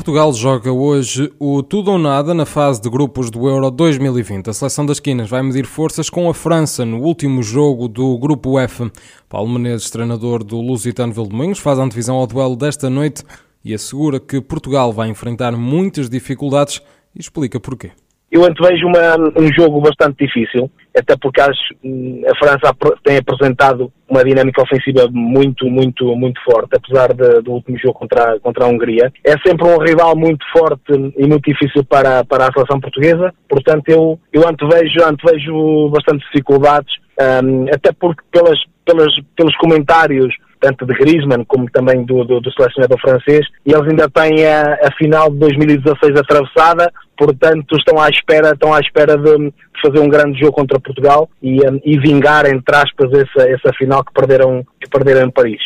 Portugal joga hoje o tudo ou nada na fase de grupos do Euro 2020. A seleção das quinas vai medir forças com a França no último jogo do grupo F. Paulo Menezes, treinador do Lusitano Vildomingos, faz a antevisão ao duelo desta noite e assegura que Portugal vai enfrentar muitas dificuldades e explica porquê. Eu antevejo uma, um jogo bastante difícil, até porque acho, hum, a França tem apresentado uma dinâmica ofensiva muito, muito, muito forte, apesar de, do último jogo contra, contra a Hungria. É sempre um rival muito forte e muito difícil para, para a seleção portuguesa, portanto eu, eu antevejo, antevejo bastante dificuldades, um, até porque pelas, pelas, pelos comentários tanto de Griezmann como também do, do, do selecionador francês, e eles ainda têm a, a, final de 2016 atravessada, portanto estão à espera, estão à espera de, fazer um grande jogo contra Portugal e, um, e vingar, entre aspas, essa, essa final que perderam, que perderam em Paris.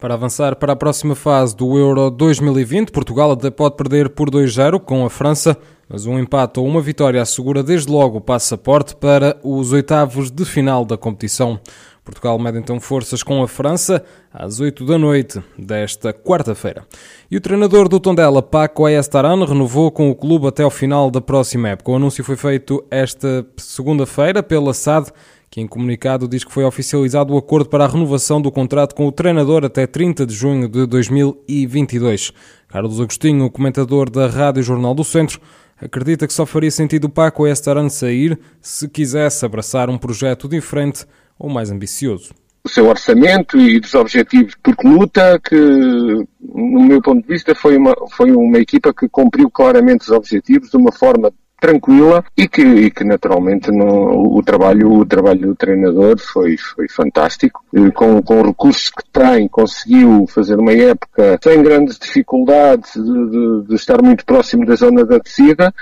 Para avançar para a próxima fase do Euro 2020, Portugal até pode perder por 2-0 com a França, mas um empate ou uma vitória assegura desde logo o passaporte para os oitavos de final da competição. Portugal mede então forças com a França às 8 da noite desta quarta-feira. E o treinador do Tondela, Paco Ayestaran, renovou com o clube até ao final da próxima época. O anúncio foi feito esta segunda-feira pela SAD, que em comunicado diz que foi oficializado o acordo para a renovação do contrato com o treinador até 30 de junho de 2022. Carlos Agostinho, o comentador da Rádio Jornal do Centro, acredita que só faria sentido o Paco Ayestaran sair se quisesse abraçar um projeto diferente ou mais ambicioso? O seu orçamento e dos objetivos porque luta, que no meu ponto de vista foi uma, foi uma equipa que cumpriu claramente os objetivos de uma forma tranquila e que, e que naturalmente no, o trabalho o trabalho do treinador foi foi fantástico. Com, com os recursos que tem conseguiu fazer uma época sem grandes dificuldades de, de, de estar muito próximo da zona da descida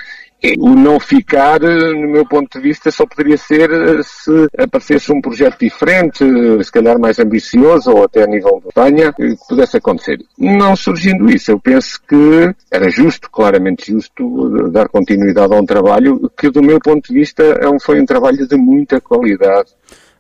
o não ficar, no meu ponto de vista, só poderia ser eh, se aparecesse um projeto diferente, se calhar mais ambicioso ou até a nível de Espanha, que pudesse acontecer. Não surgindo isso, eu penso que era justo, claramente justo, dar continuidade a um trabalho que, do meu ponto de vista, é foi um trabalho de muita qualidade.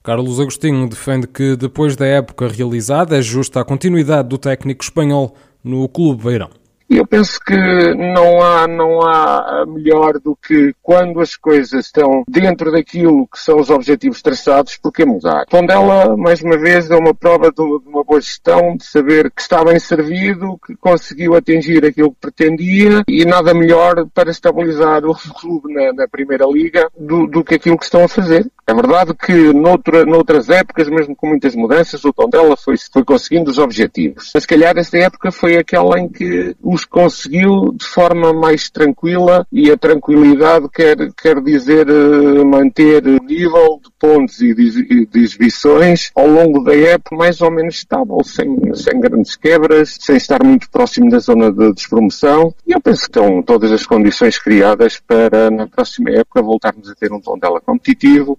Carlos Agostinho defende que, depois da época realizada, é justa a continuidade do técnico espanhol no Clube Beirão. Eu penso que não há, não há melhor do que quando as coisas estão dentro daquilo que são os objetivos traçados, porque mudar. Tondela, mais uma vez, é uma prova de uma boa gestão, de saber que está bem servido, que conseguiu atingir aquilo que pretendia e nada melhor para estabilizar o clube na, na Primeira Liga do, do, que aquilo que estão a fazer. É verdade que noutra, noutras épocas, mesmo com muitas mudanças, o Tondela foi, foi conseguindo os objetivos. Mas se calhar esta época foi aquela em que os conseguiu de forma mais tranquila e a tranquilidade quer, quer dizer uh, manter o nível de pontos e de, exibições ao longo da época mais ou menos estável, sem, sem grandes quebras, sem estar muito próximo da zona de despromoção. E eu penso que estão todas as condições criadas para na próxima época voltarmos a ter um Tondela competitivo,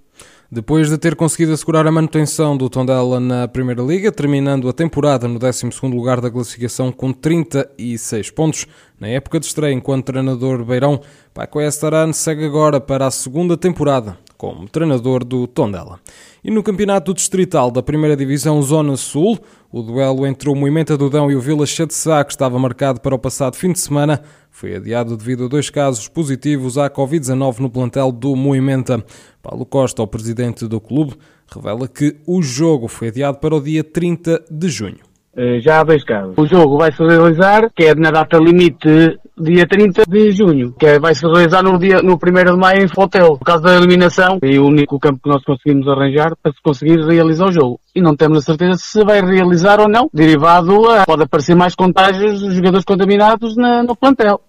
depois de ter conseguido assegurar a manutenção do Tondela na Primeira Liga, terminando a temporada no 12º lugar da classificação com 36 pontos, na época de estreia enquanto treinador Beirão, Paco Estaran segue agora para a segunda temporada como treinador do Tondela. E no campeonato distrital da primeira divisão Zona Sul, o duelo entre o Moimenta do Dão e o Vila de Sá, que estava marcado para o passado fim de semana, foi adiado devido a dois casos positivos à Covid-19 no plantel do Moimenta. Paulo Costa, o presidente do clube, revela que o jogo foi adiado para o dia 30 de junho. Eh, já há dois casos. O jogo vai se realizar, que é na data limite dia 30 de junho, que é, vai se realizar no dia, no 1 de maio em Fotel. Por causa da eliminação, é o único campo que nós conseguimos arranjar para conseguir realizar o jogo. E não temos a certeza se vai realizar ou não, derivado a, pode aparecer mais contágios dos jogadores contaminados na, no plantel.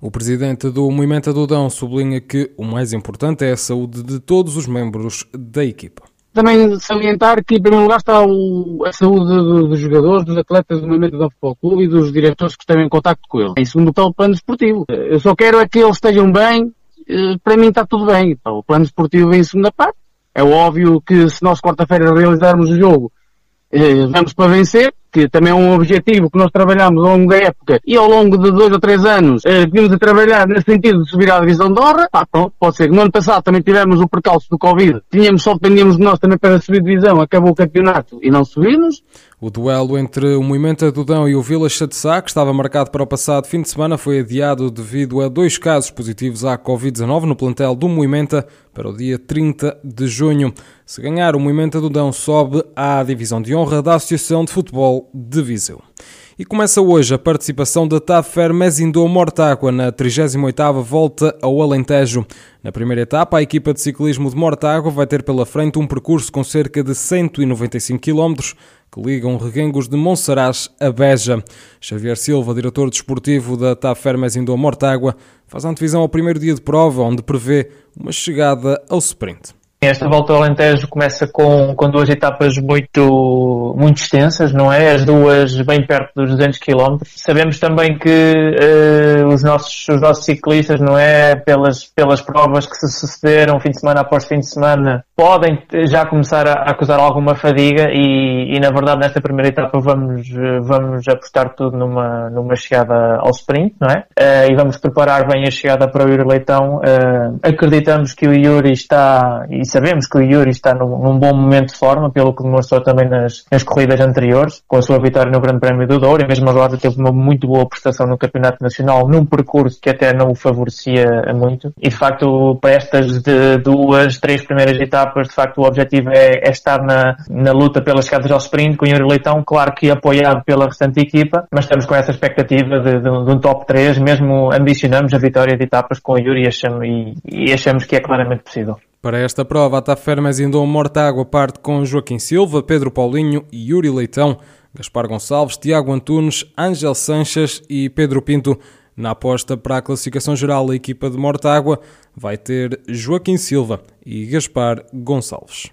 O presidente do Movimento Adudão sublinha que o mais importante é a saúde de todos os membros da equipa. Também salientar que, em primeiro lugar, está o, a saúde dos jogadores, dos atletas do movimento do Futebol Clube e dos diretores que estão em contato com ele. Em segundo lugar, o plano esportivo. Eu só quero é que eles estejam bem. Eh, para mim está tudo bem. Então, o plano esportivo vem em segunda parte. É óbvio que se nós quarta-feira realizarmos o jogo, eh, vamos para vencer, também é um objetivo que nós trabalhamos ao longo da época e ao longo de dois ou três anos eh, vimos a trabalhar nesse sentido de subir à divisão de honra, pá, pronto, pode ser. Que no ano passado também tivemos o percalço do Covid, tínhamos só dependíamos de nós também para subir divisão, acabou o campeonato e não subimos. O duelo entre o Moimenta Dudão e o Vila de que estava marcado para o passado fim de semana, foi adiado devido a dois casos positivos à Covid-19 no plantel do Moimenta para o dia 30 de junho. Se ganhar, o Moimenta Dudão sobe à divisão de honra da Associação de Futebol de Viseu. E começa hoje a participação da TAFER Mezindô Mortágua na 38ª Volta ao Alentejo. Na primeira etapa, a equipa de ciclismo de Mortágua vai ter pela frente um percurso com cerca de 195 km que ligam Reguengos de Monsaraz a Beja. Xavier Silva, diretor desportivo da TAFER Mezindô Mortágua, faz antevisão ao primeiro dia de prova, onde prevê uma chegada ao sprint. Esta volta ao Alentejo começa com, com duas etapas muito, muito extensas, não é? As duas bem perto dos 200 km. Sabemos também que uh, os, nossos, os nossos ciclistas, não é? Pelas, pelas provas que se sucederam fim de semana após fim de semana, podem já começar a, a acusar alguma fadiga e, e, na verdade, nesta primeira etapa vamos, vamos apostar tudo numa, numa chegada ao sprint, não é? Uh, e vamos preparar bem a chegada para o Yuri Leitão. Uh, acreditamos que o Yuri está, sabemos que o Yuri está num, num, bom momento de forma, pelo que demonstrou também nas, nas corridas anteriores, com a sua vitória no Grande Prémio do Douro, e mesmo agora teve uma muito boa prestação no Campeonato Nacional, num percurso que até não o favorecia muito. E de facto, para estas de duas, três primeiras etapas, de facto o objetivo é, é estar na, na luta pelas escadas ao sprint com o Yuri Leitão, claro que apoiado pela restante equipa, mas estamos com essa expectativa de, de, de um top 3, mesmo ambicionamos a vitória de etapas com o Yuri e achamos, e, e achamos que é claramente possível. Para esta prova, a Tafermes Indom Mortágua parte com Joaquim Silva, Pedro Paulinho e Yuri Leitão, Gaspar Gonçalves, Tiago Antunes, Ângel Sanches e Pedro Pinto. Na aposta para a classificação geral, a equipa de Mortágua vai ter Joaquim Silva e Gaspar Gonçalves.